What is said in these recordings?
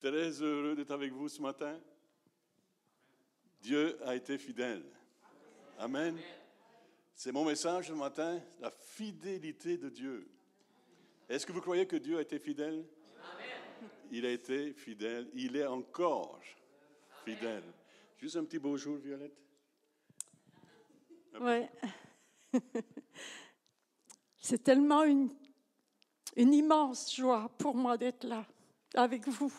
Très heureux d'être avec vous ce matin. Dieu a été fidèle. Amen. C'est mon message ce matin, la fidélité de Dieu. Est-ce que vous croyez que Dieu a été fidèle? Il a été fidèle. Il est encore fidèle. Juste un petit bonjour, Violette. Oui. C'est tellement une, une immense joie pour moi d'être là avec vous.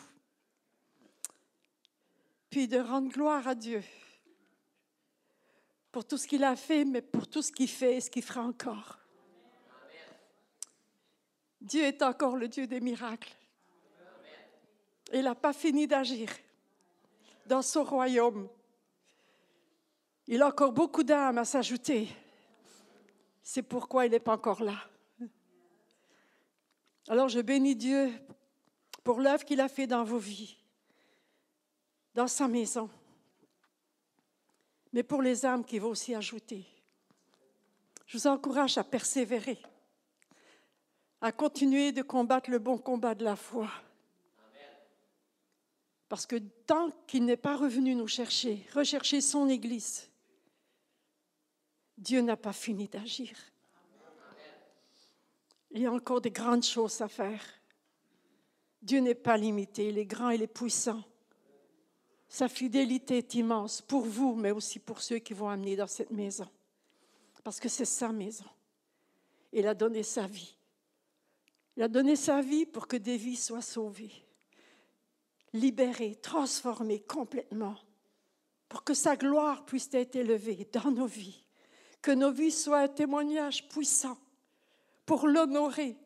Puis de rendre gloire à Dieu pour tout ce qu'il a fait, mais pour tout ce qu'il fait et ce qu'il fera encore. Dieu est encore le Dieu des miracles. Il n'a pas fini d'agir dans son royaume. Il a encore beaucoup d'âmes à s'ajouter. C'est pourquoi il n'est pas encore là. Alors je bénis Dieu pour l'œuvre qu'il a fait dans vos vies, dans sa maison, mais pour les âmes qu'il va aussi ajouter. Je vous encourage à persévérer, à continuer de combattre le bon combat de la foi. Parce que tant qu'il n'est pas revenu nous chercher, rechercher son Église, Dieu n'a pas fini d'agir. Il y a encore des grandes choses à faire. Dieu n'est pas limité, il est grand, il est puissant. Sa fidélité est immense pour vous, mais aussi pour ceux qui vont amener dans cette maison. Parce que c'est sa maison. Il a donné sa vie. Il a donné sa vie pour que des vies soient sauvées, libérées, transformées complètement, pour que sa gloire puisse être élevée dans nos vies, que nos vies soient un témoignage puissant pour l'honorer,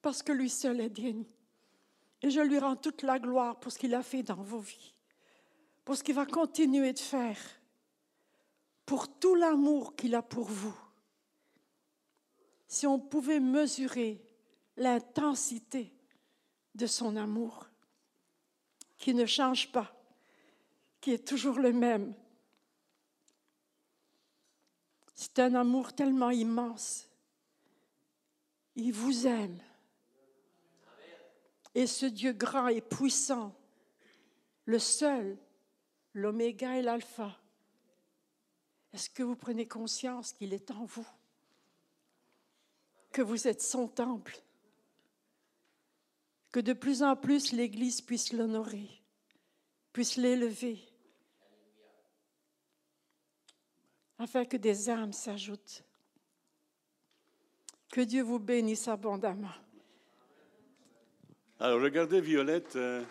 parce que lui seul est digne. Et je lui rends toute la gloire pour ce qu'il a fait dans vos vies, pour ce qu'il va continuer de faire, pour tout l'amour qu'il a pour vous. Si on pouvait mesurer l'intensité de son amour, qui ne change pas, qui est toujours le même. C'est un amour tellement immense il vous aime. Et ce Dieu grand et puissant, le seul, l'oméga et l'alpha, est-ce que vous prenez conscience qu'il est en vous, que vous êtes son temple, que de plus en plus l'Église puisse l'honorer, puisse l'élever, afin que des âmes s'ajoutent que Dieu vous bénisse abondamment. Alors, regardez Violette. Euh,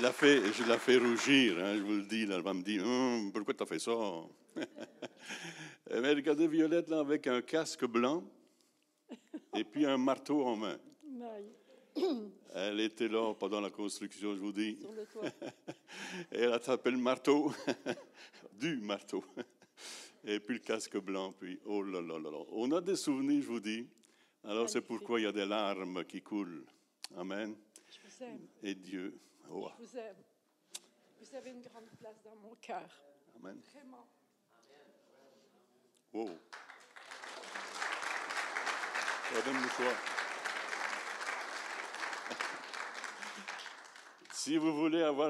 je la fais, je la fais rougir, hein, je vous le dis. elle va me dire hum, Pourquoi tu as fait ça? Mais regardez Violette là, avec un casque blanc et puis un marteau en main. Elle était là pendant la construction, je vous dis. Sur le toit. Et elle a tapé le marteau, du marteau. Et puis le casque blanc, puis oh là là là là. On a des souvenirs, je vous dis. Alors c'est pourquoi il y a des larmes qui coulent. Amen. Vous aime. Et Dieu. Oh. Je vous aime. Vous avez une grande place dans mon cœur. Amen. Vraiment. Wow. Si vous voulez avoir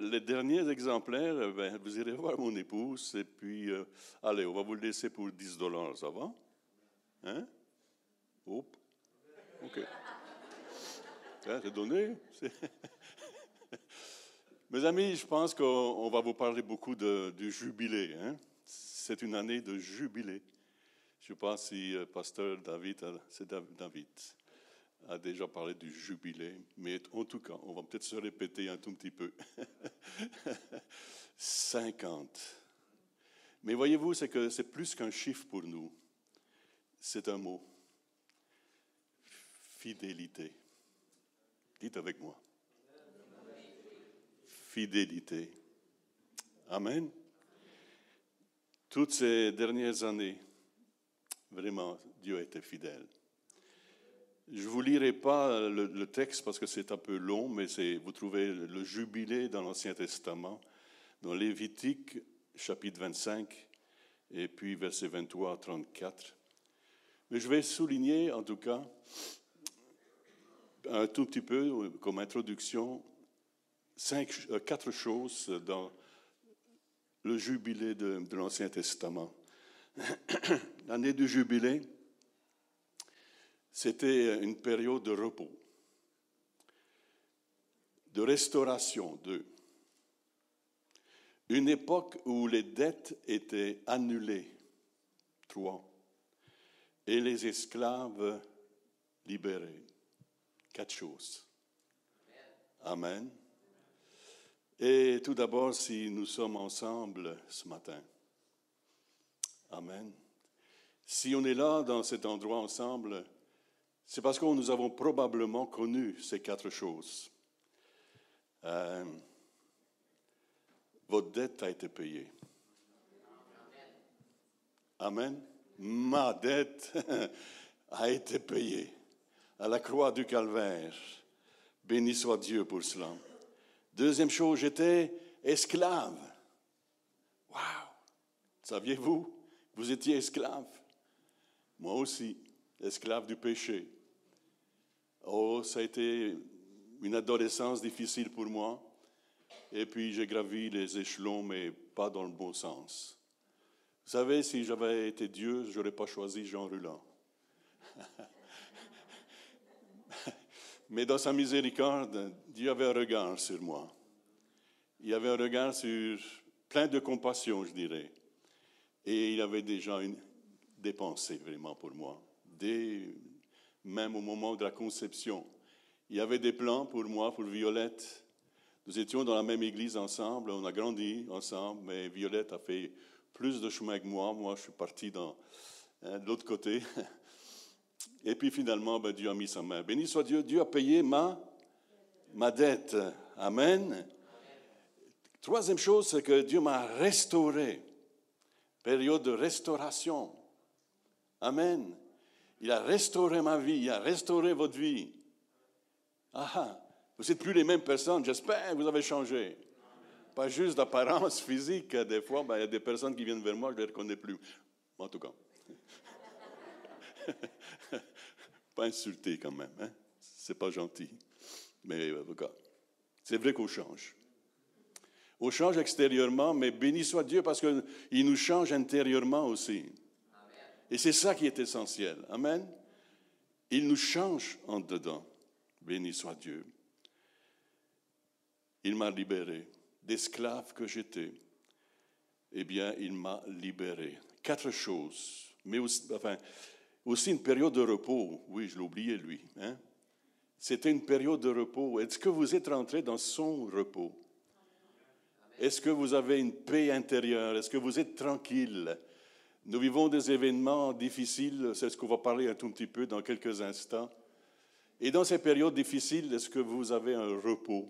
les derniers exemplaires, euh, ben, vous irez voir mon épouse et puis, euh, allez, on va vous le laisser pour 10 dollars, ça va? Hein? Hop. OK. Hein, c'est donné. Mes amis, je pense qu'on va vous parler beaucoup de, du jubilé. Hein? C'est une année de jubilé. Je ne sais pas si pasteur David, c'est David a déjà parlé du jubilé, mais en tout cas, on va peut-être se répéter un tout petit peu. 50. Mais voyez-vous, c'est que c'est plus qu'un chiffre pour nous. C'est un mot. Fidélité. Dites avec moi. Fidélité. Amen. Toutes ces dernières années, vraiment, Dieu a été fidèle. Je ne vous lirai pas le, texte parce que c'est un peu long, mais vous trouvez le jubilé dans l'Ancien Testament, dans Lévitique chapitre 25, et puis versets 23 à 34. Mais je vais souligner en tout cas un tout petit peu comme introduction cinq, euh, quatre choses dans le jubilé de, de l'Ancien Testament. L'année du jubilé, c'était une période de repos, de restauration, de une époque où les dettes étaient annulées, trois, et les esclaves libérés. Quatre choses. Amen. Et tout d'abord, si nous sommes ensemble ce matin, Amen. Si on est là dans cet endroit ensemble, c'est parce que nous avons probablement connu ces quatre choses. Euh, votre dette a été payée. Amen. Ma dette a été payée à la croix du calvaire. Béni soit Dieu pour cela. Deuxième chose, j'étais esclave. Wow! Saviez-vous? Vous étiez esclave. Moi aussi, esclave du péché. Oh, ça a été une adolescence difficile pour moi. Et puis j'ai gravi les échelons, mais pas dans le bon sens. Vous savez, si j'avais été Dieu, je n'aurais pas choisi Jean Ruland. mais dans sa miséricorde, Dieu avait un regard sur moi. Il avait un regard sur plein de compassion, je dirais. Et il avait déjà une, dépensé vraiment pour moi, même au moment de la conception. Il y avait des plans pour moi, pour Violette, nous étions dans la même église ensemble, on a grandi ensemble, mais Violette a fait plus de chemin que moi. Moi, je suis parti dans, hein, de l'autre côté. Et puis finalement, ben, Dieu a mis sa main. Béni soit Dieu, Dieu a payé ma, ma dette. Amen. Troisième chose, c'est que Dieu m'a restauré. Période de restauration. Amen. Il a restauré ma vie, il a restauré votre vie. Ah, ah. Vous n'êtes plus les mêmes personnes, j'espère, vous avez changé. Pas juste d'apparence physique, des fois, ben, il y a des personnes qui viennent vers moi, je ne les reconnais plus. En tout cas. pas insulter quand même, hein? c'est pas gentil. Mais tout cas, c'est vrai qu'on change. On change extérieurement, mais béni soit Dieu parce qu'il nous change intérieurement aussi. Et c'est ça qui est essentiel. Amen. Il nous change en dedans. Béni soit Dieu il m'a libéré. D'esclave que j'étais, eh bien, il m'a libéré. Quatre choses, mais aussi, enfin, aussi une période de repos. Oui, je l'ai oublié, lui. Hein? C'était une période de repos. Est-ce que vous êtes rentré dans son repos? Est-ce que vous avez une paix intérieure? Est-ce que vous êtes tranquille? Nous vivons des événements difficiles, c'est ce qu'on va parler un tout petit peu dans quelques instants. Et dans ces périodes difficiles, est-ce que vous avez un repos?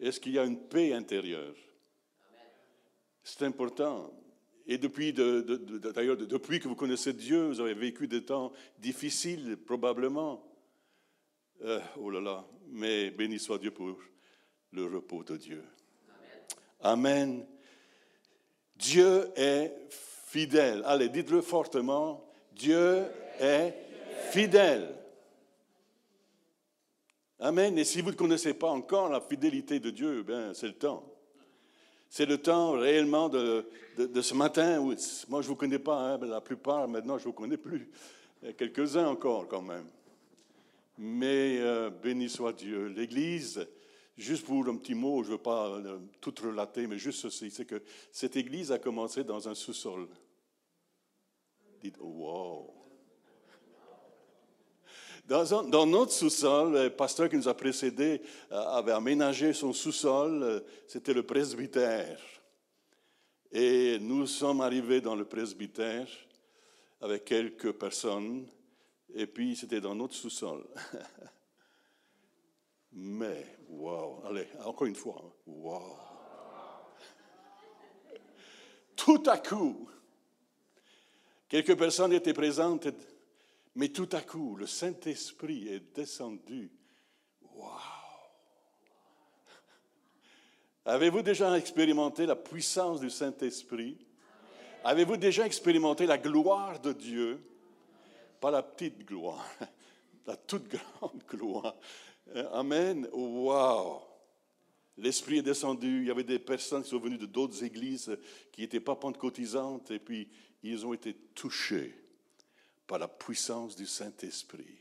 Est-ce qu'il y a une paix intérieure? C'est important. Et depuis, que vous connaissez Dieu, vous avez vécu des temps difficiles, probablement. Euh, oh là là, mais béni soit Dieu pour le repos de Dieu. Amen. Dieu est fidèle. Allez, dites-le fortement. Dieu est fidèle. Amen. Et si vous ne connaissez pas encore la fidélité de Dieu, ben, c'est le temps. C'est le temps réellement de, de, ce matin. Où, moi, je ne vous connais pas, hein, la plupart, maintenant, je ne vous connais plus. Quelques-uns encore, quand même. Mais euh, béni soit Dieu. L'Église, juste pour un petit mot, je ne veux pas euh, tout relater, mais juste ceci, c'est que cette Église a commencé dans un sous-sol. Dites, wow! Dans, notre sous-sol, le pasteur qui nous a précédés euh, avait aménagé son sous-sol, euh, c'était le presbytère. Et nous sommes arrivés dans le presbytère avec quelques personnes, et puis c'était dans notre sous-sol. Mais, wow, allez, encore une fois, hein. wow. Tout à coup, quelques personnes étaient présentes mais tout à coup, le Saint-Esprit est descendu. Wow! Avez-vous déjà expérimenté la puissance du Saint-Esprit? Avez-vous déjà expérimenté la gloire de Dieu? pas la petite gloire, la toute grande gloire. Amen. Wow. L'Esprit est descendu. Il y avait des personnes qui sont venues de d'autres églises qui n'étaient pas pentecôtisantes et puis ils ont été touchés par la puissance du Saint-Esprit.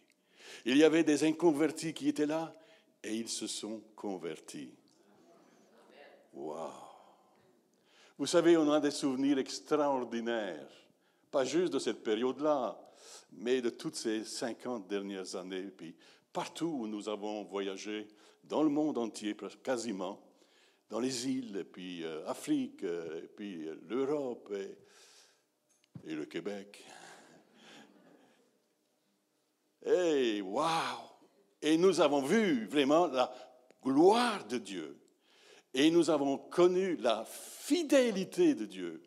Il y avait des inconvertis qui étaient là et ils se sont convertis. Wow. Vous savez, on a des souvenirs extraordinaires, pas juste de cette période-là, mais de toutes ces 50 dernières années. Puis partout où nous avons voyagé, dans le monde entier, quasiment, dans les îles, puis euh, Afrique, et puis euh, l'Europe et, le Québec. Et waouh! Et nous avons vu vraiment la gloire de Dieu. Et nous avons connu la fidélité de Dieu.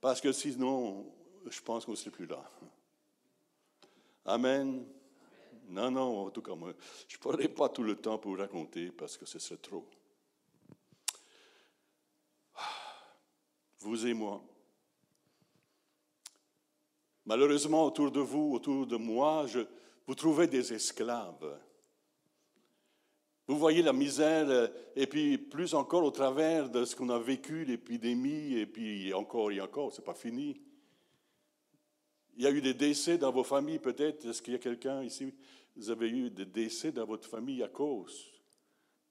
Parce que sinon, je pense qu'on ne serait plus là. Amen. Non, non, en tout cas, je ne pourrais pas tout le temps pour raconter parce que ce serait trop. Vous et moi. Malheureusement, autour de vous, autour de moi, je, vous trouvez des esclaves. Vous voyez la misère, et puis plus encore au travers de ce qu'on a vécu, l'épidémie, et puis encore et encore, ce n'est pas fini. Il y a eu des décès dans vos familles, peut-être? Est-ce qu'il y a quelqu'un ici? Vous avez eu des décès dans votre famille à cause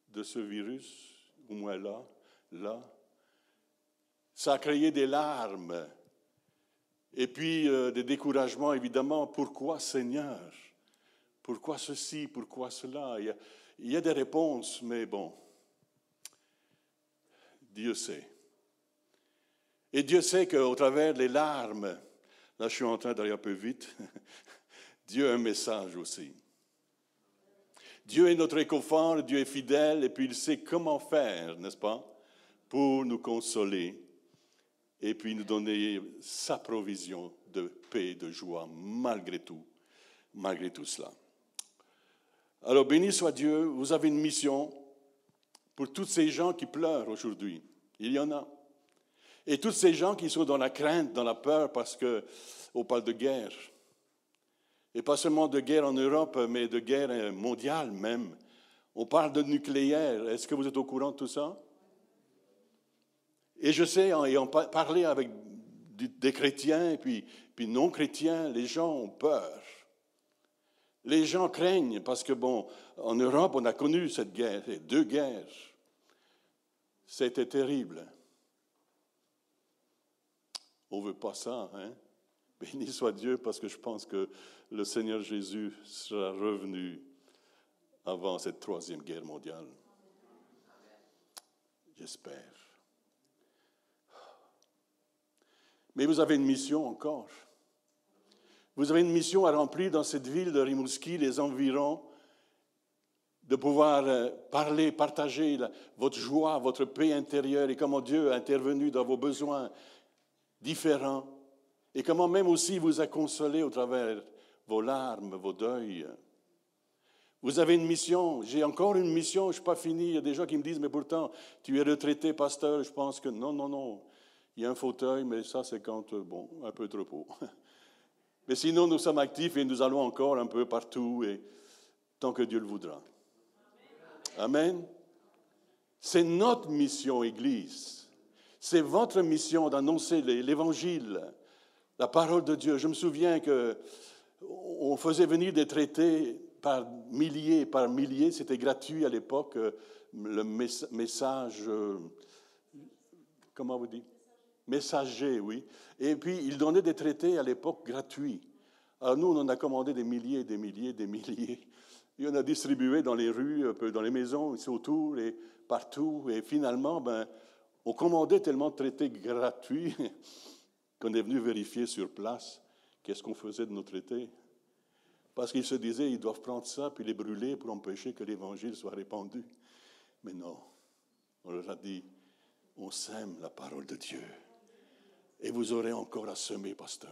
de ce virus, au moins là, là? Ça a créé des larmes. Et puis euh, des découragements, évidemment. Pourquoi, Seigneur? Pourquoi ceci? Pourquoi cela? Il y, a, des réponses, mais bon, Dieu sait. Et Dieu sait qu'au travers des larmes, Là, je suis en train d'aller un peu vite. Dieu a un message aussi. Dieu est notre réconfort, Dieu est fidèle, et puis il sait comment faire, n'est-ce pas, pour nous consoler, et puis nous donner sa provision de paix, de joie, malgré tout, malgré tout cela. Alors, béni soit Dieu, vous avez une mission pour tous ces gens qui pleurent aujourd'hui. Il y en a. Et tous ces gens qui sont dans la crainte, dans la peur, parce qu'on parle de guerre. Et pas seulement de guerre en Europe, mais de guerre mondiale même. On parle de nucléaire. Est-ce que vous êtes au courant de tout ça? Et je sais, en ayant parlé avec des chrétiens et puis, puis non chrétiens, les gens ont peur. Les gens craignent parce que, bon, en Europe, on a connu cette guerre, deux guerres. C'était terrible. On ne veut pas ça, hein? Béni soit Dieu parce que je pense que le Seigneur Jésus sera revenu avant cette troisième guerre mondiale. J'espère. Mais vous avez une mission encore. Vous avez une mission à remplir dans cette ville de Rimouski, les environs, de pouvoir euh, parler, partager votre joie, votre paix intérieure et comment Dieu a intervenu dans vos besoins différents et comment même aussi vous a consolé au travers vos larmes, vos deuils. Vous avez une mission, j'ai encore une mission, je ne suis pas fini. Il y a des gens qui me disent, mais pourtant, tu es retraité, pasteur. Je pense que non, non, non. Il y a un fauteuil, mais ça, c'est quand, euh, bon, un peu trop haut. Mais sinon, nous sommes actifs et nous allons encore un peu partout, et tant que Dieu le voudra. Amen. C'est notre mission, Église. C'est votre mission d'annoncer l'Évangile, la parole de Dieu. Je me souviens que on faisait venir des traités par milliers, par milliers. C'était gratuit à l'époque. Euh, le message, euh, comment vous dites? Messager, oui. Et puis, ils donnaient des traités à l'époque gratuits. Alors nous, on en a commandé des milliers, des milliers, des milliers. Et on a distribué dans les rues, dans les maisons, ici autour et partout. Et finalement, ben, on commandait tellement de traités gratuits qu'on est venu vérifier sur place qu'est-ce qu'on faisait de nos traités. Parce qu'ils se disaient, ils doivent prendre ça puis les brûler pour empêcher que l'Évangile soit répandu. Mais non, on leur a dit, on sème la parole de Dieu. Et vous aurez encore à semer, pasteur.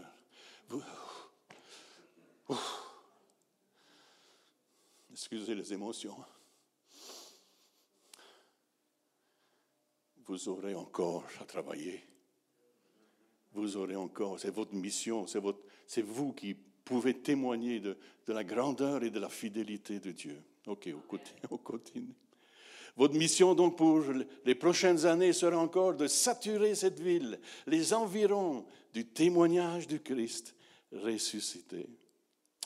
Excusez les émotions. vous aurez encore à travailler. Vous aurez encore, c'est votre mission, c'est, votre, c'est vous qui pouvez témoigner de, la grandeur et de la fidélité de Dieu. Ok, on continue. Votre mission donc pour les prochaines années sera encore de saturer cette ville, les environs du témoignage du Christ ressuscité.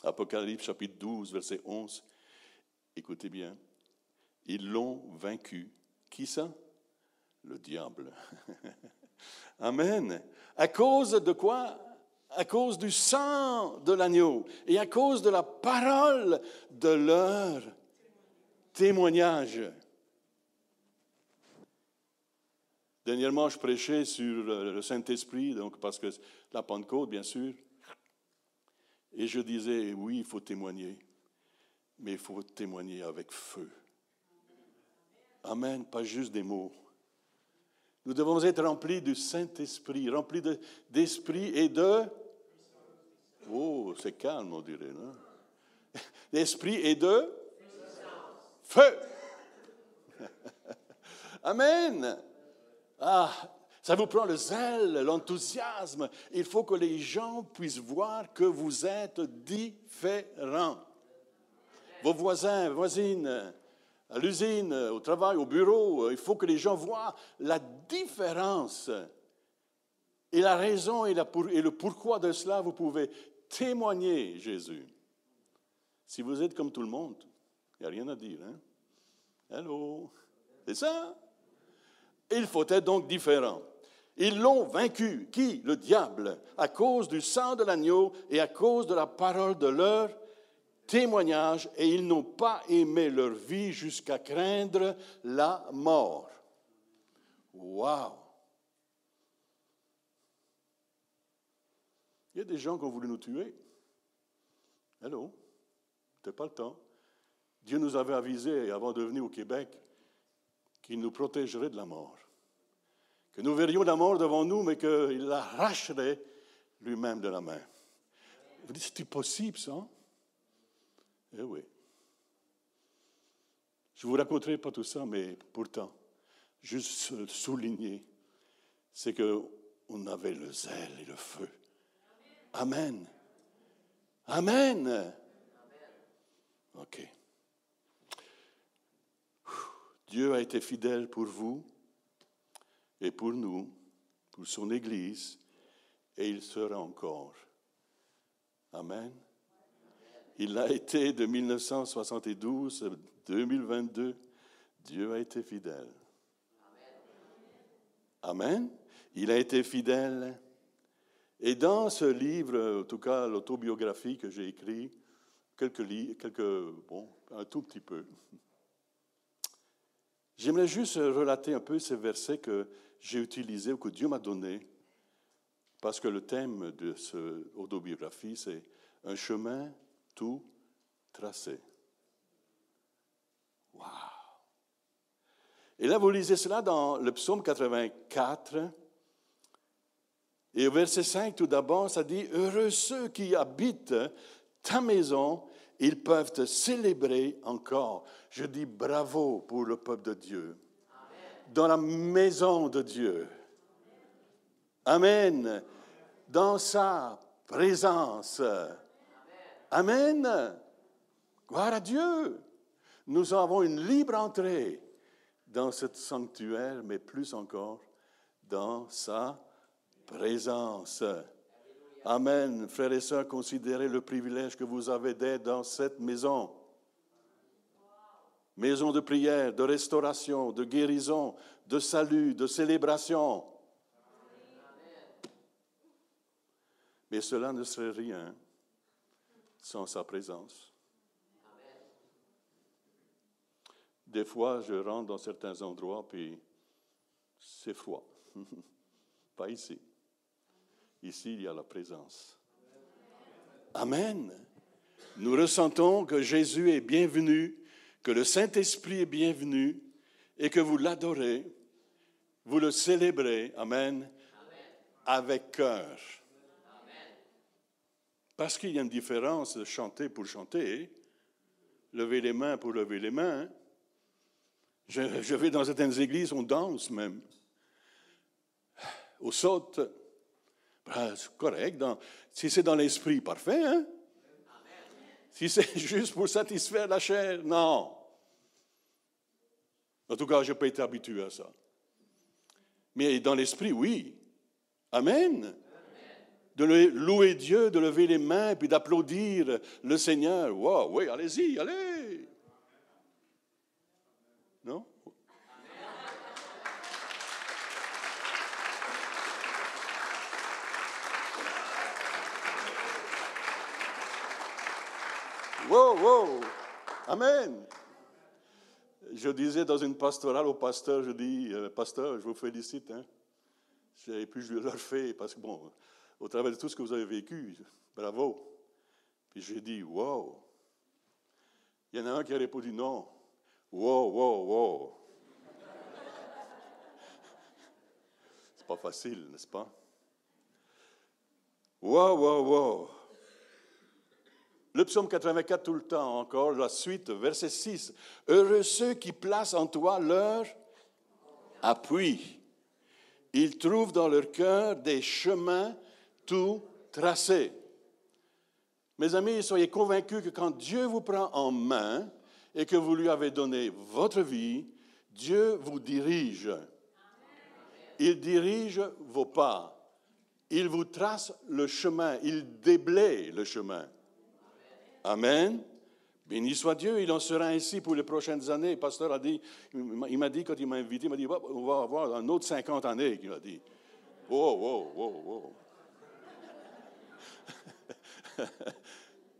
Apocalypse chapitre 12, verset 11. Écoutez bien. Ils l'ont vaincu. Qui ça? Le diable. Amen. À cause de quoi? À cause du sang de l'agneau et à cause de la parole de leur témoignage. Dernièrement, je prêchais sur le Saint-Esprit, donc parce que la Pentecôte, bien sûr. Et je disais, oui, il faut témoigner, mais il faut témoigner avec feu. Amen, pas juste des mots. Nous devons être remplis du Saint-Esprit, remplis d'esprit et de... Oh, c'est calme, on dirait, non? D'esprit et de... Feu. Amen. Ah, ça vous prend le zèle, l'enthousiasme. Il faut que les gens puissent voir que vous êtes différents. Vos voisins, voisines, à l'usine, au travail, au bureau, il faut que les gens voient la différence. Et la raison et, le pourquoi de cela, vous pouvez témoigner Jésus. Si vous êtes comme tout le monde, il n'y a rien à dire. Hein? Hello, c'est ça? Il faut être donc différent. Ils l'ont vaincu. Qui? Le diable, à cause du sang de l'agneau et à cause de la parole de leur témoignage, et ils n'ont pas aimé leur vie jusqu'à craindre la mort. Wow! Il y a des gens qui ont voulu nous tuer. Hello, n'était pas le temps. Dieu nous avait avisé avant de venir au Québec qu'il nous protégerait de la mort. Que nous verrions la mort devant nous, mais qu'il l'arracherait lui-même de la main. Vous dites, c'est possible ça? Eh oui. Je ne vous raconterai pas tout ça, mais pourtant, juste souligner, c'est qu'on avait le zèle et le feu. Amen. Amen. OK. Dieu a été fidèle pour vous et pour nous, pour son Église, et il sera encore. Amen. Il a été de 1972 à 2022. Dieu a été fidèle. Amen. Il a été fidèle. Et dans ce livre, en tout cas l'autobiographie que j'ai écrit, quelques, quelques, bon, un tout petit peu, J'aimerais juste relater un peu ces versets que j'ai utilisés ou que Dieu m'a donnés, parce que le thème de cette autobiographie, c'est un chemin tout tracé. Wow! Et là, vous lisez cela dans le psaume 84. Et au verset 5, tout d'abord, ça dit Heureux ceux qui habitent ta maison ils peuvent célébrer encore. Je dis bravo pour le peuple de Dieu. Dans la maison de Dieu. Amen. Dans sa présence. Amen. Gloire à Dieu. Nous avons une libre entrée dans ce sanctuaire, mais plus encore dans sa présence. Amen. Frères et sœurs, considérez le privilège que vous avez d'être dans cette maison. Maison de prière, de restauration, de guérison, de salut, de célébration. Mais cela ne serait rien sans sa présence. Des fois, je rentre dans certains endroits, puis c'est froid. Pas ici. Ici, il y a la présence. Amen. Nous ressentons que Jésus est bienvenu, que le Saint-Esprit est bienvenu et que vous l'adorez, vous le célébrez. Amen. Avec cœur. Parce qu'il y a une différence de chanter pour chanter, lever les mains pour lever les mains. Je, vais dans certaines églises, on danse même. Au saute, ben, c'est correct. si c'est dans l'esprit, parfait. Hein? Si c'est juste pour satisfaire la chair, non. En tout cas, je pas été habitué à ça. Mais dans l'esprit, oui. Amen. De louer Dieu, de lever les mains, puis d'applaudir le Seigneur. Wow, oui, allez-y, allez. Non? Wow, wow. Amen. Je disais dans une pastorale au pasteur, je dis, euh, pasteur, je vous félicite. Hein. Et puis je leur fais, parce que bon, au travers de tout ce que vous avez vécu, bravo. Puis j'ai dit, wow. Il y en a un qui a répondu non. Wow, wow, wow. C'est pas facile, n'est-ce pas? Wow, wow, wow. Le psaume 84 tout le temps encore, la suite, verset 6. Heureux ceux qui placent en toi leur appui. Ils trouvent dans leur cœur des chemins tout tracés. Mes amis, soyez convaincus que quand Dieu vous prend en main et que vous lui avez donné votre vie, Dieu vous dirige. Il dirige vos pas. Il vous trace le chemin. Il déblaye le chemin. Amen. Béni soit Dieu, il en sera ainsi pour les prochaines années. Le pasteur a dit, il m'a dit quand il m'a invité, il m'a dit, on va avoir un autre 50 années, il a dit. Wow, wow, wow, wow.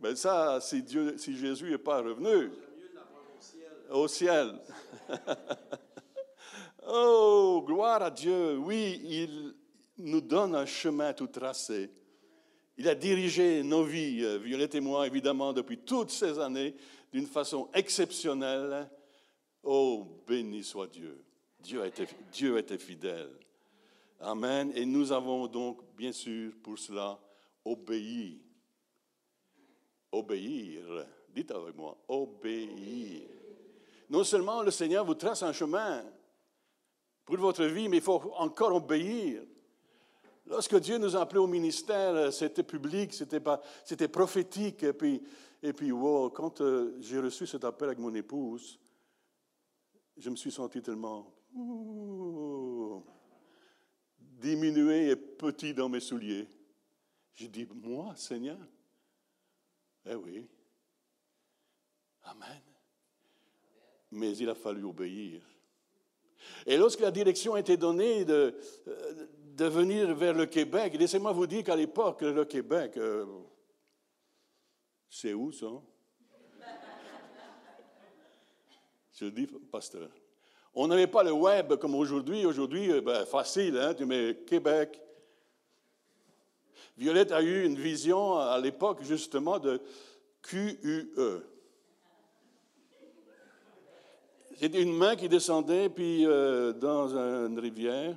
Mais ça, si, Dieu, si Jésus n'est pas revenu au ciel. oh, gloire à Dieu. Oui, il nous donne un chemin tout tracé. Il a dirigé nos vies, euh, Violette et moi, évidemment, depuis toutes ces années, d'une façon exceptionnelle. Oh, béni soit Dieu. Dieu été, Dieu était fidèle. Amen. Et nous avons donc, bien sûr, pour cela, obéi. Obéir. Dites avec moi, obéir. Non seulement le Seigneur vous trace un chemin pour votre vie, mais il faut encore obéir. Lorsque Dieu nous a appelés au ministère, euh, c'était public, c'était, prophétique. Et puis, et puis wow, quand euh, j'ai reçu cet appel avec mon épouse, je me suis senti tellement diminué et petit dans mes souliers. J'ai dit, moi, Seigneur? Eh oui. Amen. Mais il a fallu obéir. Et lorsque la direction a été donnée de, euh, de venir vers le Québec. Laissez-moi vous dire qu'à l'époque, le Québec, euh, c'est où ça? Je dis, pasteur, on n'avait pas le web comme aujourd'hui. Aujourd'hui, euh, ben, facile, hein? tu mets Québec. Violette a eu une vision à l'époque justement de QUE. C'était une main qui descendait puis euh, dans une rivière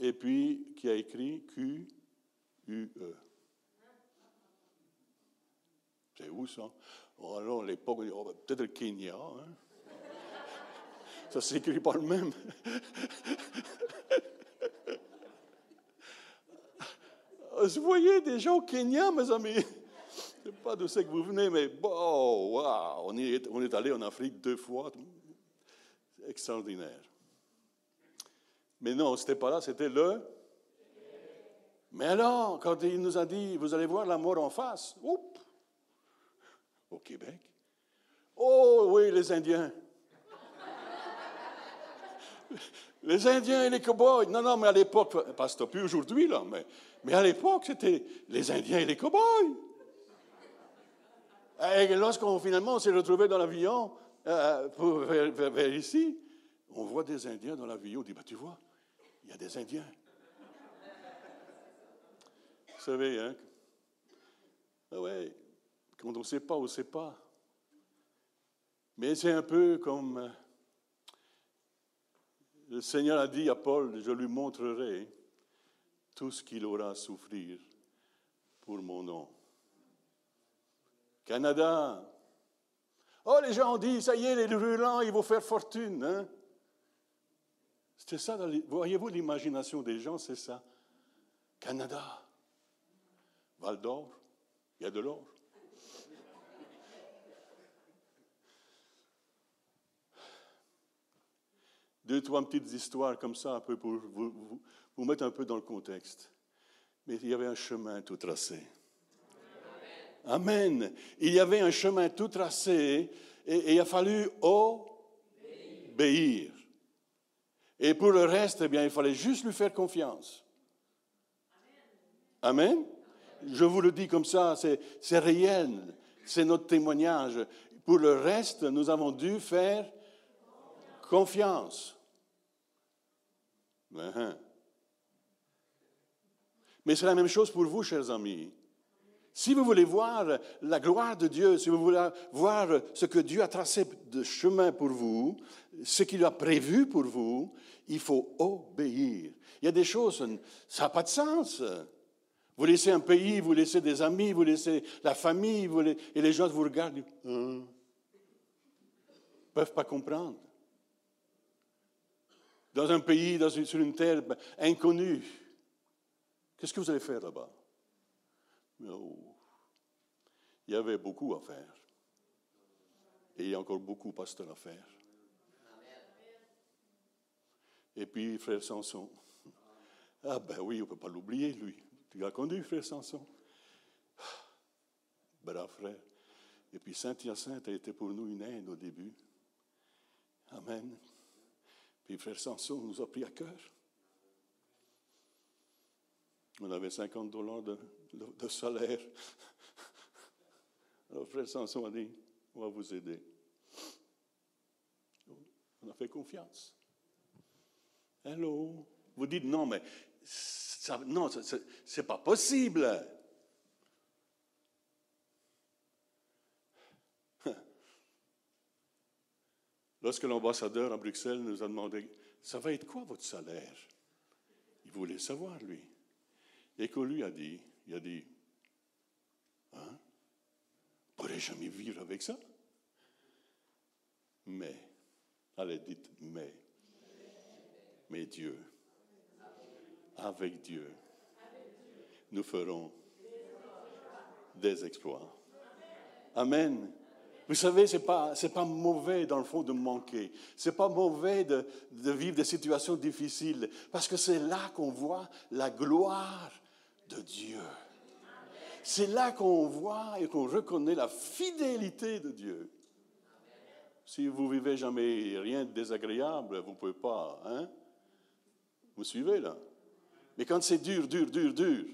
et puis qui a écrit Q-U-E. C'est où ça? Oh, alors, l'époque, oh, ben, peut-être le Kenya. Hein? Ça s'écrit pas le même. Vous voyez des gens au Kenya, mes amis. Je ne sais pas d'où c'est que vous venez, mais bon, wow, on est, on est allé en Afrique deux fois. Extraordinaire. Mais non, ce n'était pas là, c'était le. Mais alors, quand il nous a dit, vous allez voir la mort en face, au Québec. Oh oui, les Indiens. les Indiens et les cow-boys. Non, non, mais à l'époque, pas plus aujourd'hui, là, mais, à l'époque, c'était les Indiens et les cow-boys. Et lorsqu'on finalement s'est retrouvé dans l'avion euh, vers, vers, ici, on voit des Indiens dans l'avion, on dit, bah, tu vois, il y a des Indiens. Vous savez, hein? Ah ouais, quand on ne sait pas, on ne sait pas. Mais c'est un peu comme euh, le Seigneur a dit à Paul, je lui montrerai tout ce qu'il aura à souffrir pour mon nom. Canada. Oh, les gens ont dit, ça y est, les brûlants, ils vont faire fortune. Hein? C'était ça, voyez-vous, l'imagination des gens, c'est ça. Canada, Val d'Or, il y a de l'or. Deux, trois petites histoires comme ça, un peu pour vous, mettre un peu dans le contexte. Mais il y avait un chemin tout tracé. Amen. Il y avait un chemin tout tracé et il a fallu obéir. Et pour le reste, eh bien, il fallait juste lui faire confiance. Amen. Je vous le dis comme ça, c'est réel, c'est notre témoignage. Pour le reste, nous avons dû faire confiance. Uh-huh. Mais c'est la même chose pour vous, chers amis. Si vous voulez voir la gloire de Dieu, si vous voulez voir ce que Dieu a tracé de chemin pour vous, ce qu'il a prévu pour vous, il faut obéir. Il y a des choses, ça n'a pas de sens. Vous laissez un pays, vous laissez des amis, vous laissez la famille, et les gens vous regardent, ne hein? peuvent pas comprendre. Dans un pays, sur une terre inconnue, qu'est-ce que vous allez faire là-bas? Oh, Il y avait beaucoup à faire. Et il y a encore beaucoup, pasteur, à faire. Et puis, frère Samson. Ah ben oui, on ne peut pas l'oublier, lui. Tu as conduit, frère Samson? Brave frère. Et puis Saint-Hyacinthe a été pour nous une aide au début. Amen. Puis frère Samson nous a pris à cœur. On avait 50 dollars de, salaire. Alors frère Samson a dit, on va vous aider. On a fait confiance. Hello. Vous dites non, mais ça, non, pas possible. Lorsque l'ambassadeur à Bruxelles nous a demandé, ça va être quoi votre salaire Il voulait savoir, lui. Et que lui a dit, il a dit, hein, pourrais jamais vivre avec ça? Mais, allez, dites mais, mais Dieu avec Dieu, nous ferons des exploits. Amen. Vous savez, ce n'est pas, pas mauvais dans le fond de manquer. Ce n'est pas mauvais de, de, vivre des situations difficiles, parce que c'est là qu'on voit la gloire de Dieu. C'est là qu'on voit et qu'on reconnaît la fidélité de Dieu. Si vous vivez jamais rien de désagréable, vous ne pouvez pas. Hein? Vous suivez là? Mais quand c'est dur, dur, dur, dur,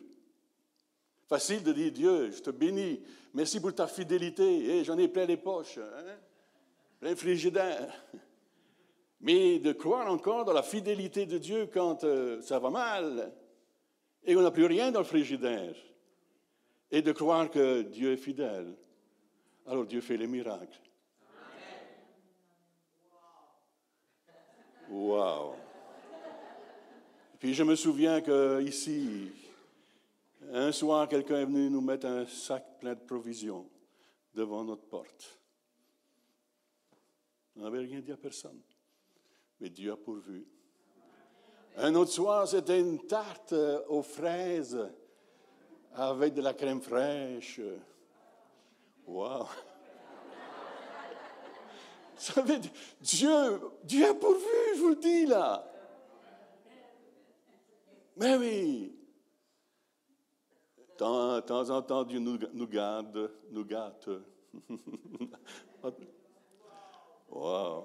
facile de dire Dieu, je te bénis, merci pour ta fidélité, et j'en ai plein les poches, hein? plein frigidaire. Mais de croire encore dans la fidélité de Dieu quand euh, ça va mal et on n'a plus rien dans le frigidaire, et de croire que Dieu est fidèle, alors Dieu fait les miracles. Wow. Puis je me souviens qu'ici, un soir, quelqu'un est venu nous mettre un sac plein de provisions devant notre porte. On n'avait rien dit à personne, mais Dieu a pourvu. Un autre soir, c'était une tarte aux fraises avec de la crème fraîche. Wow! Vous savez, Dieu, Dieu a pourvu, je vous le dis là. Mais oui. De temps en temps, Dieu nous, nous garde, nous gâte. wow.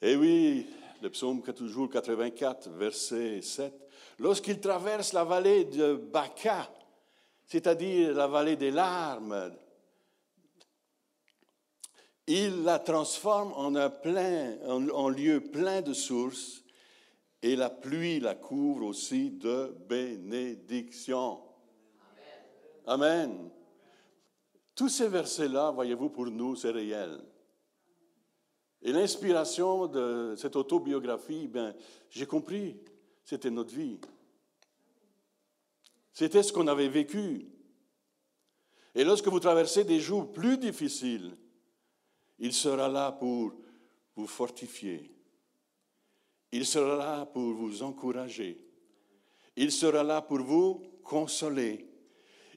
Et oui, le psaume toujours 84, verset 7. Lorsqu'il traverse la vallée de Baca, c'est-à-dire la vallée des larmes, il la transforme en un lieu plein de sources et la pluie la couvre aussi de bénédiction. Amen. Tous ces versets-là, voyez-vous, pour nous, c'est réel. Et l'inspiration de cette autobiographie, ben, j'ai compris, c'était notre vie. C'était ce qu'on avait vécu. Et lorsque vous traversez des jours plus difficiles, il sera là pour vous fortifier, il sera là pour vous encourager. Il sera là pour vous consoler.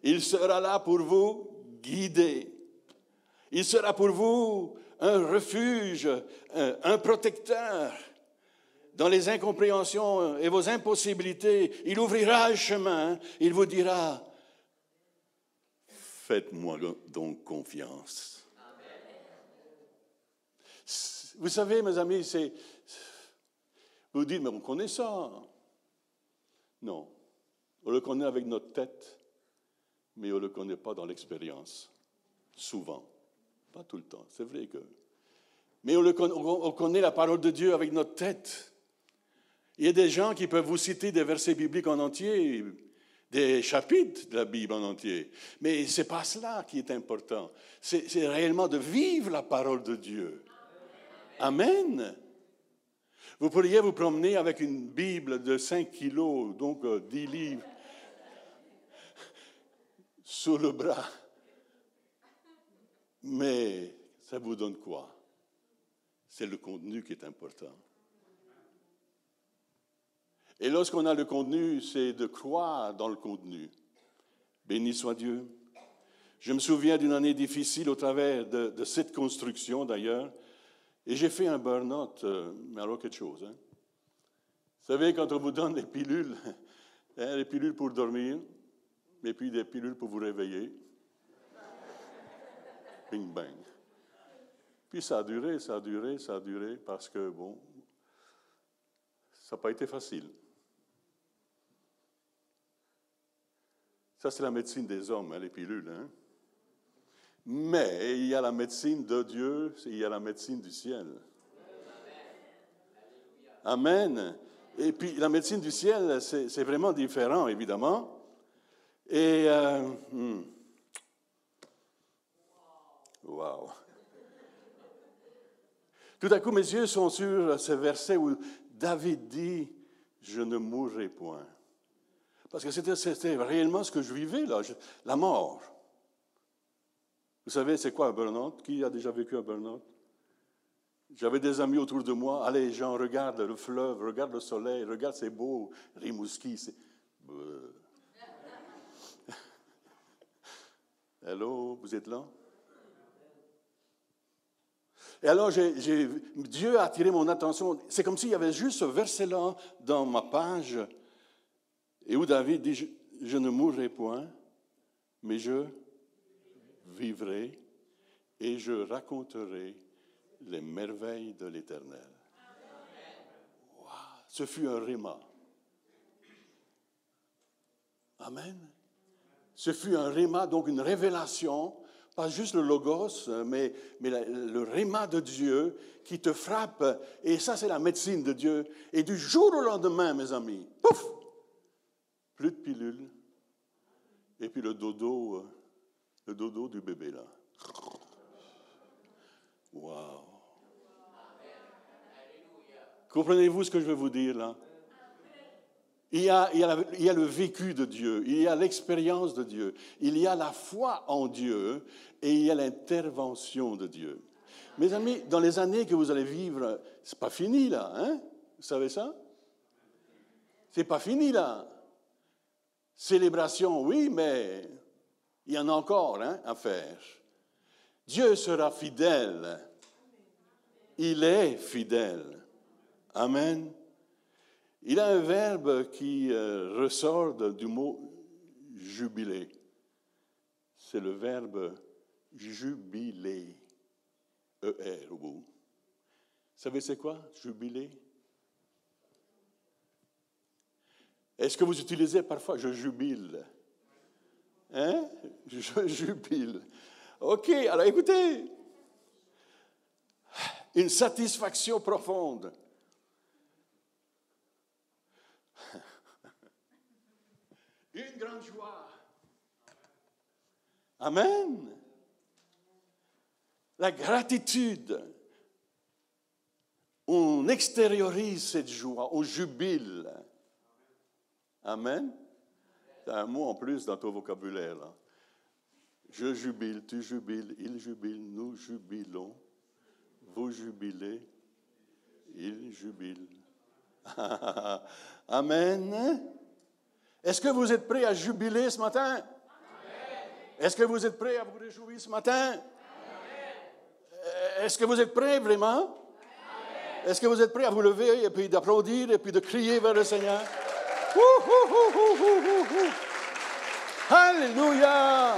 Il sera là pour vous guider. Il sera pour vous un refuge, un protecteur dans les incompréhensions et vos impossibilités. Il ouvrira un chemin, il vous dira, faites-moi donc confiance. Vous savez, mes amis, c'est... Vous dites, mais on connaît ça. Non, on le connaît avec notre tête, mais on ne le connaît pas dans l'expérience. Souvent. Pas tout le temps, c'est vrai que... Mais on, connaît la parole de Dieu avec notre tête. Il y a des gens qui peuvent vous citer des versets bibliques en entier, des chapitres de la Bible en entier. Mais ce n'est pas cela qui est important. C'est réellement de vivre la parole de Dieu. Amen. Vous pourriez vous promener avec une Bible de 5 kilos, donc 10 euh, livres, sous le bras. Mais ça vous donne quoi? C'est le contenu qui est important. Et lorsqu'on a le contenu, c'est de croire dans le contenu. Béni soit Dieu. Je me souviens d'une année difficile au travers de, cette construction d'ailleurs, et j'ai fait un burn-out, euh, mais alors quelque chose. Hein. Vous savez, quand on vous donne des pilules, hein, des pilules pour dormir, et puis des pilules pour vous réveiller, bing. Puis ça a duré, ça a duré, ça a duré, parce que, bon, ça n'a pas été facile. Ça, c'est la médecine des hommes, hein, les pilules. Hein. Mais il y a la médecine de Dieu, il y a la médecine du ciel. Amen. Et puis la médecine du ciel, c'est vraiment différent, évidemment. Et... Euh, hmm. Wow. Tout à coup, mes yeux sont sur ce verset où David dit, je ne mourrai point. Parce que c'était réellement ce que je vivais, là, la mort. Vous savez, c'est quoi un burn-out? Qui a déjà vécu un burn-out? J'avais des amis autour de moi. Allez, Jean, regarde le fleuve, regarde le soleil, regarde, c'est beau, Rimouski. Hello, vous êtes là? Et alors, Dieu a attiré mon attention. C'est comme s'il y avait juste ce verset-là dans ma page et où David dit, je, ne mourrai point, mais je vivrai et je raconterai les merveilles de l'Éternel. Ce fut un réma. Amen. Ce fut un réma, donc une révélation, pas juste le logos, mais, le réma de Dieu qui te frappe. Et ça, c'est la médecine de Dieu. Et du jour au lendemain, mes amis, pouf, plus de pilules, et puis le dodo, le dodo du bébé là. Wow. Comprenez-vous ce que je veux vous dire là? Il y, a, le vécu de Dieu, il y a l'expérience de Dieu, il y a la foi en Dieu et il y a l'intervention de Dieu. Mes amis, dans les années que vous allez vivre, c'est pas fini là, hein? Vous savez ça? C'est pas fini là. Célébration, oui, mais il y en a encore hein, à faire. Dieu sera fidèle. Il est fidèle. Amen. Il a un verbe qui euh, ressort du mot jubilé. C'est le verbe jubiler. E-R au bout. Vous savez c'est quoi, jubilé? Est-ce que vous utilisez parfois je jubile? Hein? Je jubile. OK, alors écoutez. Une satisfaction profonde. Grande joie. Amen. La gratitude. On extériorise cette joie, on jubile. Amen. C'est un mot en plus dans ton vocabulaire. Je jubile, tu jubiles, il jubile, nous jubilons, vous jubilez, il jubile. Amen. Est-ce que vous êtes prêts à jubiler ce matin? Est-ce que vous êtes prêts à vous réjouir ce matin? Est-ce que vous êtes prêts vraiment? Est-ce que vous êtes prêts à vous lever et puis d'applaudir et puis de crier vers le Seigneur? Alléluia!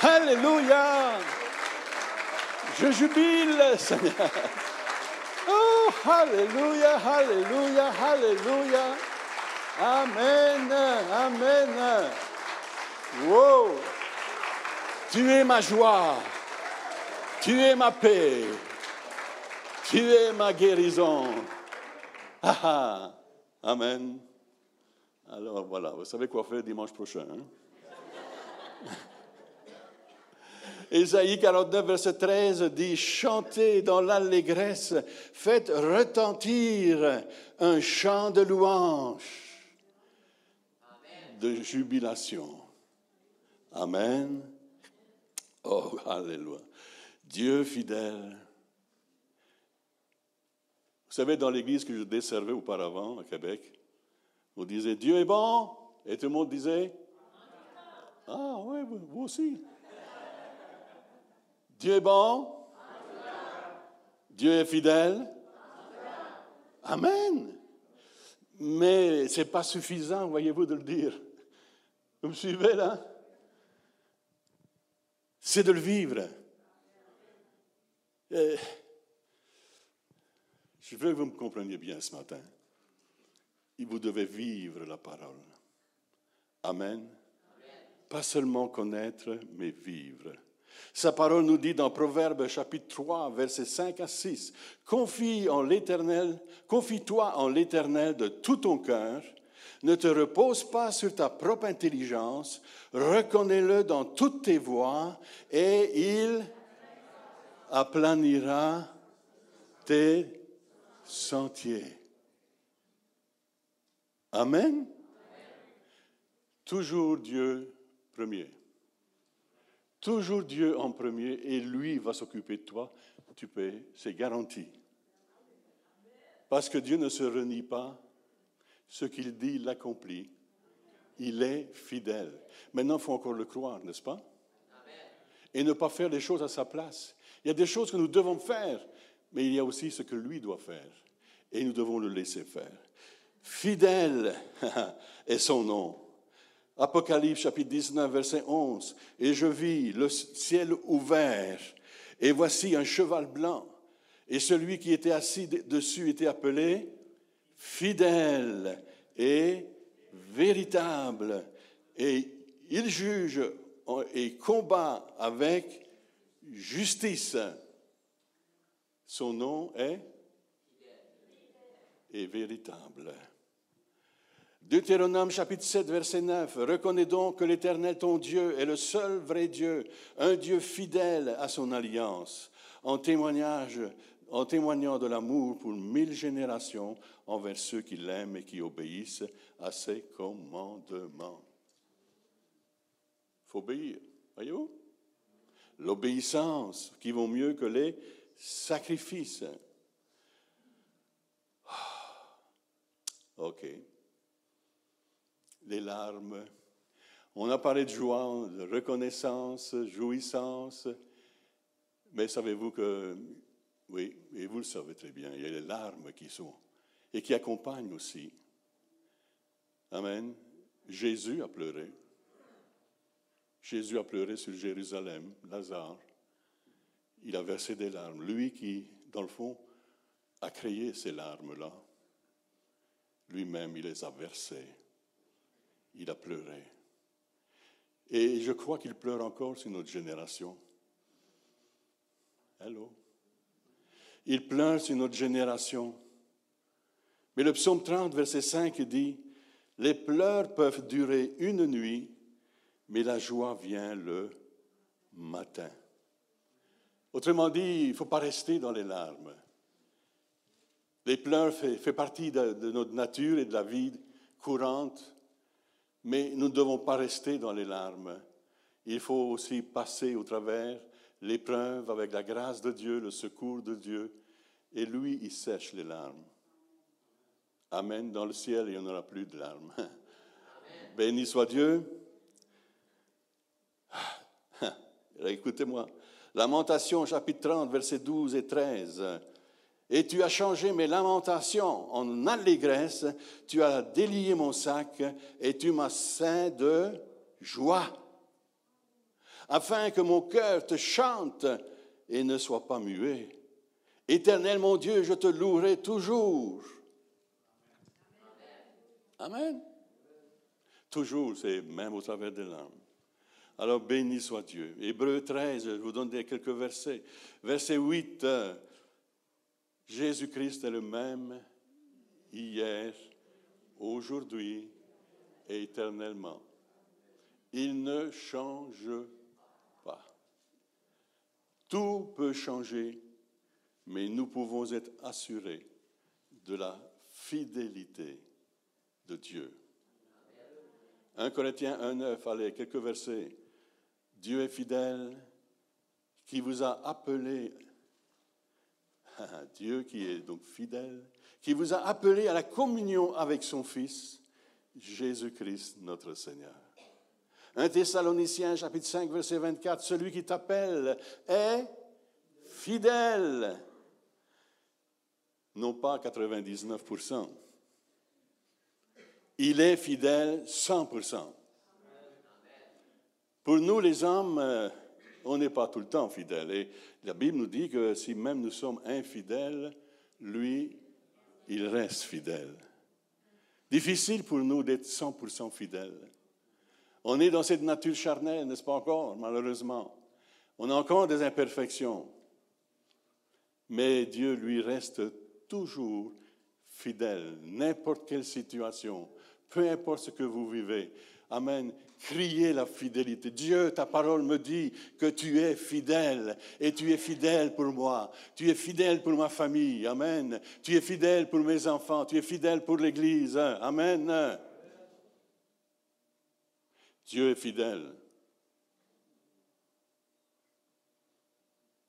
Alléluia! Je jubile, Seigneur. Oh, Alléluia, Alléluia, Alléluia. Amen, Amen. Wow. Tu es ma joie. Tu es ma paix. Tu es ma guérison. Ah, ah. Amen. Alors voilà, vous savez quoi faire dimanche prochain. Hein? Ésaïe 49, verset 13 dit, chantez dans l'allégresse, faites retentir un chant de louange, de jubilation. Amen. Oh, Alléluia. Dieu fidèle. Vous savez, dans l'église que je desservais auparavant à Québec, on disait Dieu est bon, et tout le monde disait Ah oui, vous aussi. Dieu est bon. Dieu est fidèle. Amen. Mais ce n'est pas suffisant, voyez-vous, de le dire. Vous me suivez là? C'est de le vivre. je veux que vous me compreniez bien ce matin. Vous devez vivre la parole. Amen. Pas seulement connaître, mais vivre. Sa parole nous dit dans Proverbe chapitre 3, versets 5 à 6, Confie en l'Éternel, confie-toi en l'Éternel de tout ton cœur, ne te repose pas sur ta propre intelligence, reconnais-le dans toutes tes voies et il aplanira tes sentiers. Amen. Toujours Dieu premier. Toujours Dieu en premier et lui va s'occuper de toi. Tu peux, c'est garanti. Parce que Dieu ne se renie pas. Ce qu'il dit, il l'accomplit. Il est fidèle. Maintenant, il faut encore le croire, n'est-ce pas? Et ne pas faire les choses à sa place. Il y a des choses que nous devons faire, mais il y a aussi ce que lui doit faire. Et nous devons le laisser faire. Fidèle est son nom. Apocalypse chapitre 19, verset 11. Et je vis le ciel ouvert, et voici un cheval blanc. Et celui qui était assis dessus était appelé fidèle et véritable. Et il juge et combat avec justice. Son nom est et véritable. Deutéronome chapitre 7, verset 9. Reconnais donc que l'Éternel, ton Dieu, est le seul vrai Dieu, un Dieu fidèle à son alliance, en, témoignage, en témoignant de l'amour pour mille générations envers ceux qui l'aiment et qui obéissent à ses commandements. Il faut obéir, voyez-vous? L'obéissance qui vaut mieux que les sacrifices. Ah, OK les larmes. On a parlé de joie, de reconnaissance, jouissance, mais savez-vous que, oui, et vous le savez très bien, il y a les larmes qui sont, et qui accompagnent aussi. Amen. Jésus a pleuré. Jésus a pleuré sur Jérusalem, Lazare. Il a versé des larmes. Lui qui, dans le fond, a créé ces larmes-là, lui-même, il les a versées il a pleuré. Et je crois qu'il pleure encore sur notre génération. Hello. Il pleure sur notre génération. Mais le psaume 30, verset 5 dit, Les pleurs peuvent durer une nuit, mais la joie vient le matin. Autrement dit, il ne faut pas rester dans les larmes. Les pleurs font partie de, de notre nature et de la vie courante. Mais nous ne devons pas rester dans les larmes. Il faut aussi passer au travers l'épreuve avec la grâce de Dieu, le secours de Dieu. Et lui, il sèche les larmes. Amen. Dans le ciel, il n'y en aura plus de larmes. Béni soit Dieu. Écoutez-moi. Lamentation chapitre 30, versets 12 et 13. Et tu as changé mes lamentations en allégresse, tu as délié mon sac et tu m'as saint de joie, afin que mon cœur te chante et ne soit pas muet. Éternel mon Dieu, je te louerai toujours. Amen. Toujours, c'est même au travers des larmes. Alors béni soit Dieu. Hébreu 13, je vous donne quelques versets. Verset 8, Jésus-Christ est le même hier, aujourd'hui et éternellement. Il ne change. Tout peut changer, mais nous pouvons être assurés de la fidélité de Dieu. 1 Corinthiens 1.9, allez, quelques versets. Dieu est fidèle, qui vous a appelé, Dieu qui est donc fidèle, qui vous a appelé à la communion avec son Fils, Jésus-Christ notre Seigneur. 1 Thessaloniciens chapitre 5 verset 24, celui qui t'appelle est fidèle. Non pas 99%. Il est fidèle 100%. Pour nous, les hommes, euh, on n'est pas tout le temps fidèles. Et la Bible nous dit que si même nous sommes infidèles, lui, il reste fidèle. Difficile pour nous d'être 100% fidèles. On est dans cette nature charnelle, n'est-ce pas encore, malheureusement. On a encore des imperfections. Mais Dieu, lui, reste toujours fidèle, n'importe quelle situation, peu importe ce que vous vivez. Amen. Criez la fidélité. Dieu, ta parole me dit que tu es fidèle et tu es fidèle pour moi. Tu es fidèle pour ma famille. Amen. Tu es fidèle pour mes enfants. Tu es fidèle pour l'Église. Amen. Dieu est fidèle.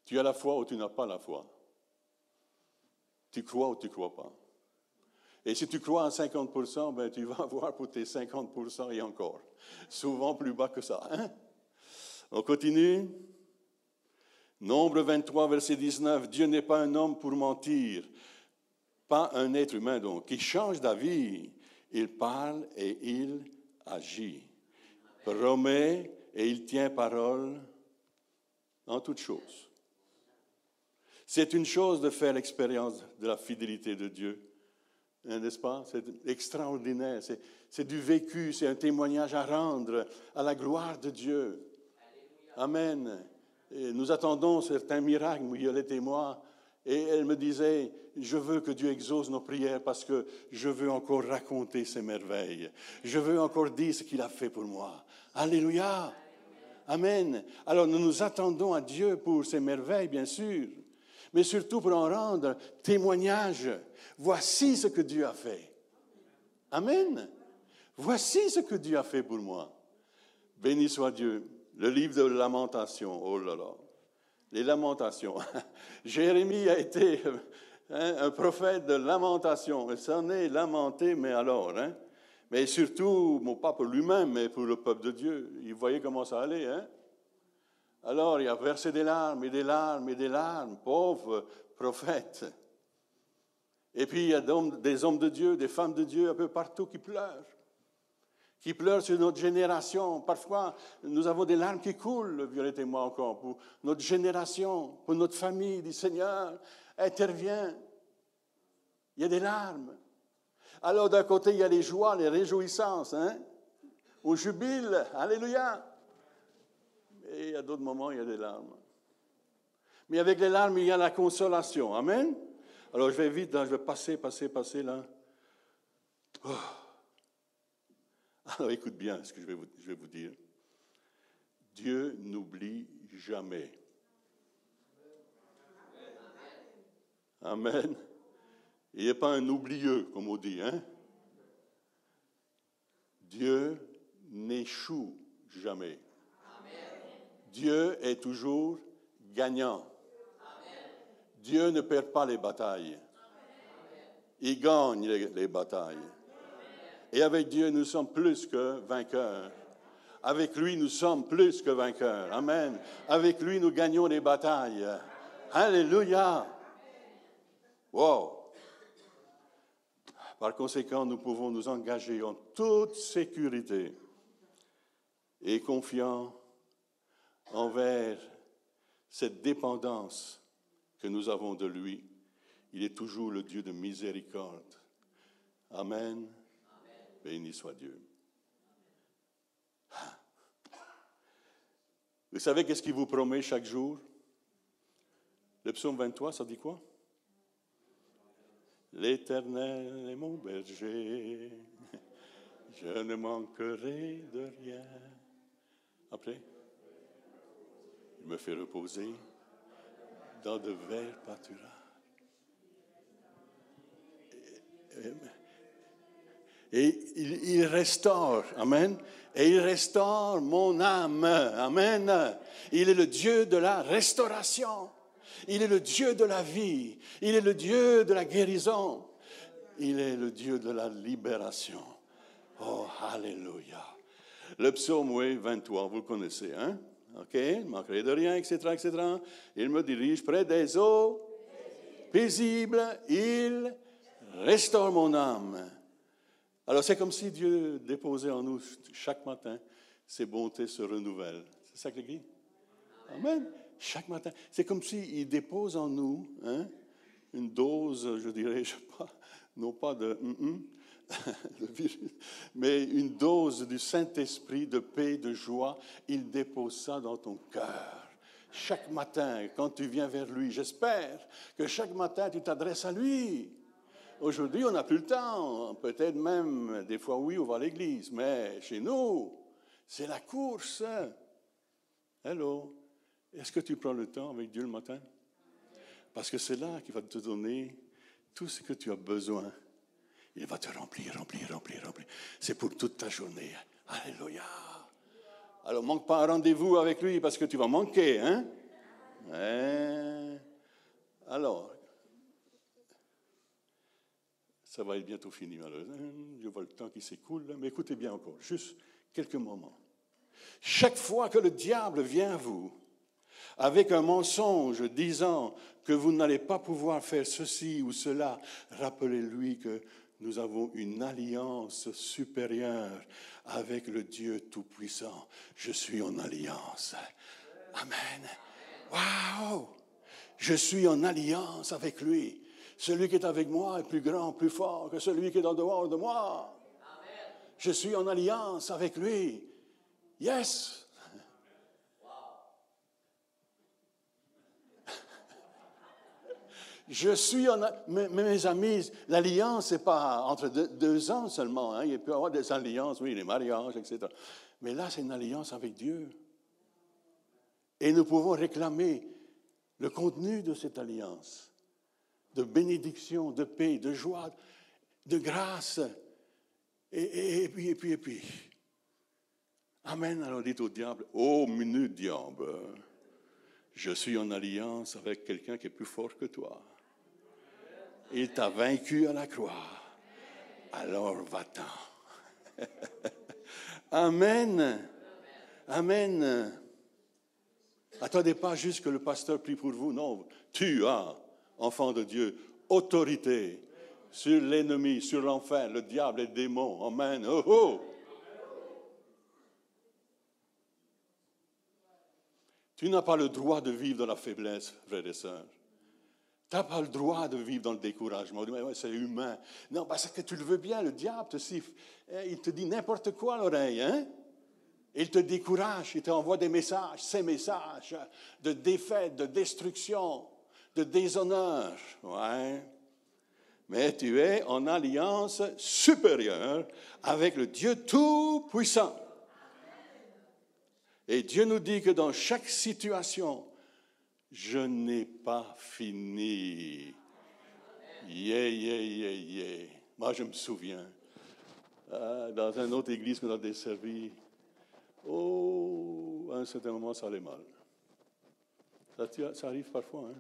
Tu as la foi ou tu n'as pas la foi. Tu crois ou tu ne crois pas. Et si tu crois à 50%, ben, tu vas avoir pour tes 50% et encore. Souvent plus bas que ça. Hein? On continue. Nombre 23, verset 19. Dieu n'est pas un homme pour mentir, pas un être humain donc, qui change d'avis. Il parle et il agit. Promet et il tient parole en toutes choses. C'est une chose de faire l'expérience de la fidélité de Dieu. Hein, n'est-ce pas? C'est extraordinaire. C'est du vécu, c'est un témoignage à rendre à la gloire de Dieu. Amen. Nous attendons certains miracles, Violette et moi. Et elle me disait, je veux que Dieu exauce nos prières parce que je veux encore raconter ses merveilles. Je veux encore dire ce qu'il a fait pour moi. Alléluia. Amen. Alors nous nous attendons à Dieu pour ses merveilles, bien sûr, mais surtout pour en rendre témoignage Voici ce que Dieu a fait. Amen. Voici ce que Dieu a fait pour moi. Béni soit Dieu. Le livre de lamentation, oh là là. Les lamentations. Jérémie a été hein, un prophète de lamentation. Il s'en est lamenté, mais alors, hein? Mais surtout, pas pour lui-même, mais pour le peuple de Dieu. Il voyait comment ça allait, hein? Alors, il a versé des larmes et des larmes et des larmes. Pauvre prophète. Et puis il y a des hommes de Dieu, des femmes de Dieu un peu partout qui pleurent, qui pleurent sur notre génération. Parfois, nous avons des larmes qui coulent, Violette et moi encore, pour notre génération, pour notre famille. Dit Seigneur, interviens. Il y a des larmes. Alors d'un côté, il y a les joies, les réjouissances, hein? au jubile, alléluia. Et a d'autres moments, il y a des larmes. Mais avec les larmes, il y a la consolation. Amen. Alors je vais vite, je vais passer, passer, passer là. Oh. Alors écoute bien ce que je vais vous, je vais vous dire. Dieu n'oublie jamais. Amen. Il n'est pas un oublieux, comme on dit. Hein? Dieu n'échoue jamais. Dieu est toujours gagnant. Dieu ne perd pas les batailles. Il gagne les, batailles. Et avec Dieu, nous sommes plus que vainqueurs. Avec lui, nous sommes plus que vainqueurs. Amen. Avec lui, nous gagnons les batailles. Alléluia. Wow. Par conséquent, nous pouvons nous engager en toute sécurité et confiant envers cette dépendance que nous avons de lui. Il est toujours le Dieu de miséricorde. Amen. Béni soit Dieu. Vous savez qu'est-ce qu'il vous promet chaque jour? Le psaume 23, ça dit quoi? L'Éternel est mon berger, je ne manquerai de rien. Après, il me fait reposer dans de verts pâturages. Et il, restaure, Amen. Et il restaure mon âme, Amen. Il est le Dieu de la restauration. Il est le Dieu de la vie. Il est le Dieu de la guérison. Il est le Dieu de la libération. Oh, Alléluia. Le psaume, oui, 23, vous le connaissez, hein? OK, ne manquerait de rien, etc., etc. Il me dirige près des eaux paisibles. Il restaure mon âme. Alors, c'est comme si Dieu déposait en nous chaque matin, ses bontés se renouvellent. C'est ça que dit? Amen. Chaque matin. C'est comme s'il dépose en nous hein, une dose, je dirais, pas, non pas de, mais une dose du Saint-Esprit de paix, de joie. Il dépose ça dans ton cœur. Chaque matin, quand tu viens vers lui, j'espère que chaque matin, tu t'adresses à lui. Aujourd'hui, on n'a plus le temps. Peut-être même, des fois, oui, on va à l'église. Mais chez nous, c'est la course. Hello. Est-ce que tu prends le temps avec Dieu le matin? Parce que c'est là qu'il va te donner tout ce que tu as besoin. Il va te remplir, remplir, remplir, remplir. C'est pour toute ta journée. Alléluia. Alors, manque pas un rendez-vous avec lui parce que tu vas manquer, hein? Alors, ça va être bientôt fini, malheureusement. Je vois le temps qui s'écoule, mais écoutez bien encore, juste quelques moments. Chaque fois que le diable vient à vous avec un mensonge disant que vous n'allez pas pouvoir faire ceci ou cela, rappelez-lui que nous avons une alliance supérieure avec le Dieu Tout-Puissant. Je suis en alliance. Amen. Waouh! Je suis en alliance avec lui. Celui qui est avec moi est plus grand, plus fort que celui qui est en dehors de moi. Je suis en alliance avec lui. Yes. Je suis en. Mais, mes amis, l'alliance, n'est pas entre deux, ans seulement. Hein. Il peut y avoir des alliances, oui, les mariages, etc. Mais là, c'est une alliance avec Dieu. Et nous pouvons réclamer le contenu de cette alliance de bénédiction, de paix, de joie, de grâce. Et, puis, et puis, et puis. Amen. Alors dites au diable, oh minute diable, je suis en alliance avec quelqu'un qui est plus fort que toi. Il t'a vaincu à la croix. Alors va-t'en. Amen. Amen. Attendez pas juste que le pasteur prie pour vous. Non, tu as enfant de Dieu, autorité sur l'ennemi, sur l'enfer, le diable et le démon. Amen. Oh, oh. Tu n'as pas le droit de vivre dans la faiblesse, frères et sœurs. Tu n'as pas le droit de vivre dans le découragement. C'est humain. Non, parce que tu le veux bien, le diable te siffle. Eh, il te dit n'importe quoi à l'oreille. Hein? Il te décourage, il t'envoie des messages, ces messages de défaite, de destruction de déshonneur. Ouais. Mais tu es en alliance supérieure avec le Dieu Tout-Puissant. Et Dieu nous dit que dans chaque situation, je n'ai pas fini. Yeah, yeah, yeah, yeah. Moi, je me souviens, euh, dans une autre église qu'on a desservi, oh, à un certain moment, ça allait mal. Ça, ça arrive parfois, hein?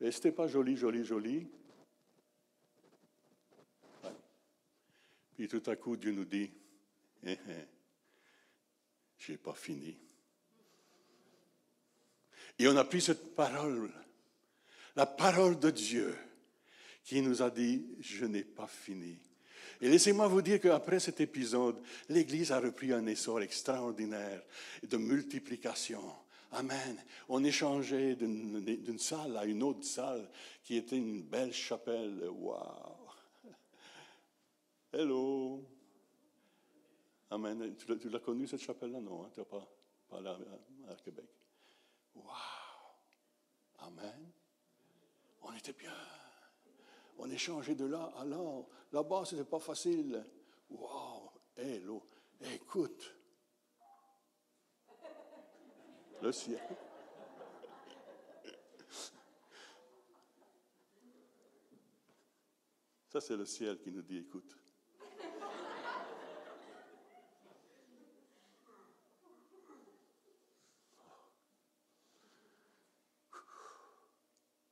Mais ce n'était pas joli, joli, joli. Puis tout à coup, Dieu nous dit, eh, eh, pas fini. Et on a pris cette parole, la parole de Dieu, qui nous a dit, je n'ai pas fini. Et laissez-moi vous dire qu'après cet épisode, l'Église a repris un essor extraordinaire de multiplication. Amen. On échangeait d'une salle à une autre salle qui était une belle chapelle. Wow. Hello. Amen. Tu l'as connue cette chapelle-là? Non, hein? tu n'as pas, là à, Québec. Wow. Amen. On était bien. On échangeait de là à là. Là-bas, ce n'était pas facile. Wow. Hello. Écoute. Le ciel. Ça, c'est le ciel qui nous dit écoute.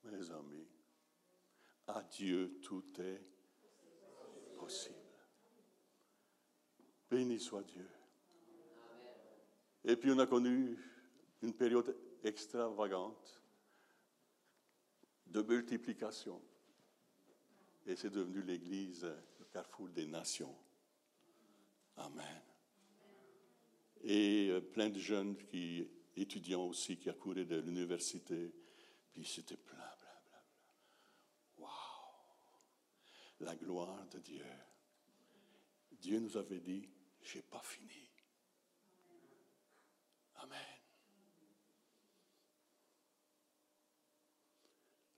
Mes amis, à Dieu tout est possible. Béni soit Dieu. Et puis on a connu une période extravagante de multiplication. Et c'est devenu l'Église, le carrefour des nations. Amen. Et euh, plein de jeunes qui, étudiants aussi, qui accouraient de l'université. Puis c'était plein, plein, plein. Waouh! La gloire de Dieu. Dieu nous avait dit, j'ai pas fini. Amen.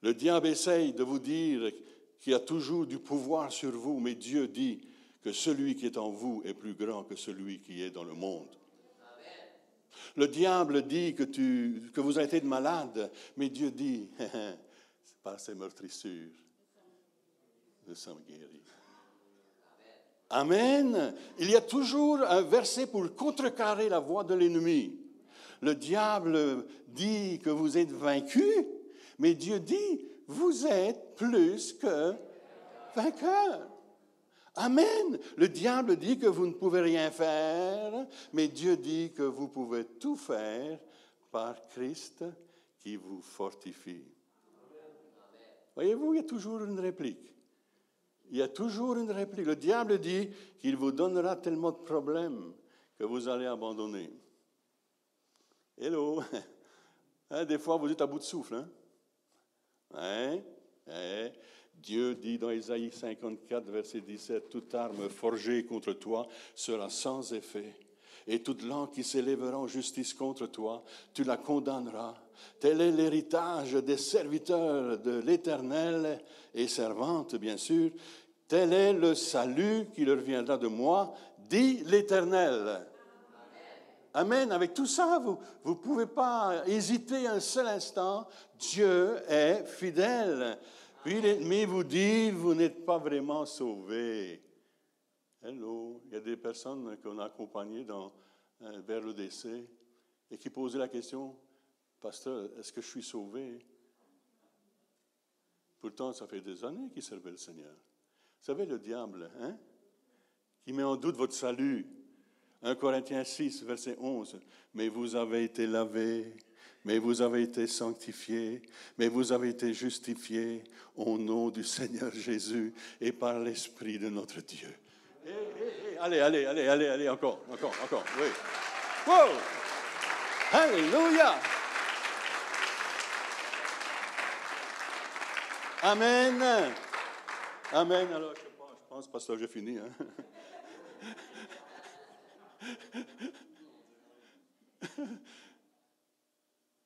Le diable essaye de vous dire qu'il a toujours du pouvoir sur vous, mais Dieu dit que celui qui est en vous est plus grand que celui qui est dans le monde. Le diable dit que, tu, que vous été malade, mais Dieu dit, par ces meurtrissures, nous sommes guéris. Amen. Il y a toujours un verset pour contrecarrer la voix de l'ennemi. Le diable dit que vous êtes vaincu, mais Dieu dit, vous êtes plus que vainqueur. Amen. Le diable dit que vous ne pouvez rien faire, mais Dieu dit que vous pouvez tout faire par Christ qui vous fortifie. Voyez-vous, il y a toujours une réplique. Il y a toujours une réplique. Le diable dit qu'il vous donnera tellement de problèmes que vous allez abandonner. Hello. Hein, des fois, vous êtes à bout de souffle. Hein? Hein? hein? Dieu dit dans Isaïe 54, verset 17, Toute arme forgée contre toi sera sans effet, et toute langue qui s'élèvera en justice contre toi, tu la condamneras. Tel est l'héritage des serviteurs de l'Éternel et servantes, bien sûr. Tel est le salut qui leur viendra de moi, dit l'Éternel. Amen. Avec tout ça, vous ne pouvez pas hésiter un seul instant. Dieu est fidèle. Puis l'ennemi vous dit, vous n'êtes pas vraiment sauvé. Hello. Il y a des personnes qu'on a accompagnées euh, vers le décès et qui posaient la question, Pasteur, est-ce que je suis sauvé? Pourtant, ça fait des années qu'il servait le Seigneur. Vous savez, le diable, hein, qui met en doute votre salut. 1 Corinthiens 6, verset 11. Mais vous avez été lavés, mais vous avez été sanctifiés, mais vous avez été justifiés au nom du Seigneur Jésus et par l'Esprit de notre Dieu. Eh, eh, eh, allez, allez, allez, allez, allez, encore, encore, encore. Oui. Wow! Alléluia! Amen. Amen. Alors, je pense, je pasteur, j'ai fini. Hein?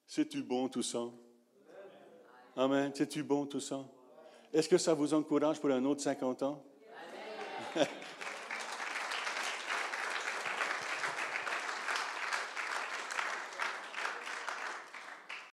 C'est-tu bon tout ça? Amen. C'est-tu bon tout ça? Est-ce que ça vous encourage pour un autre 50 ans?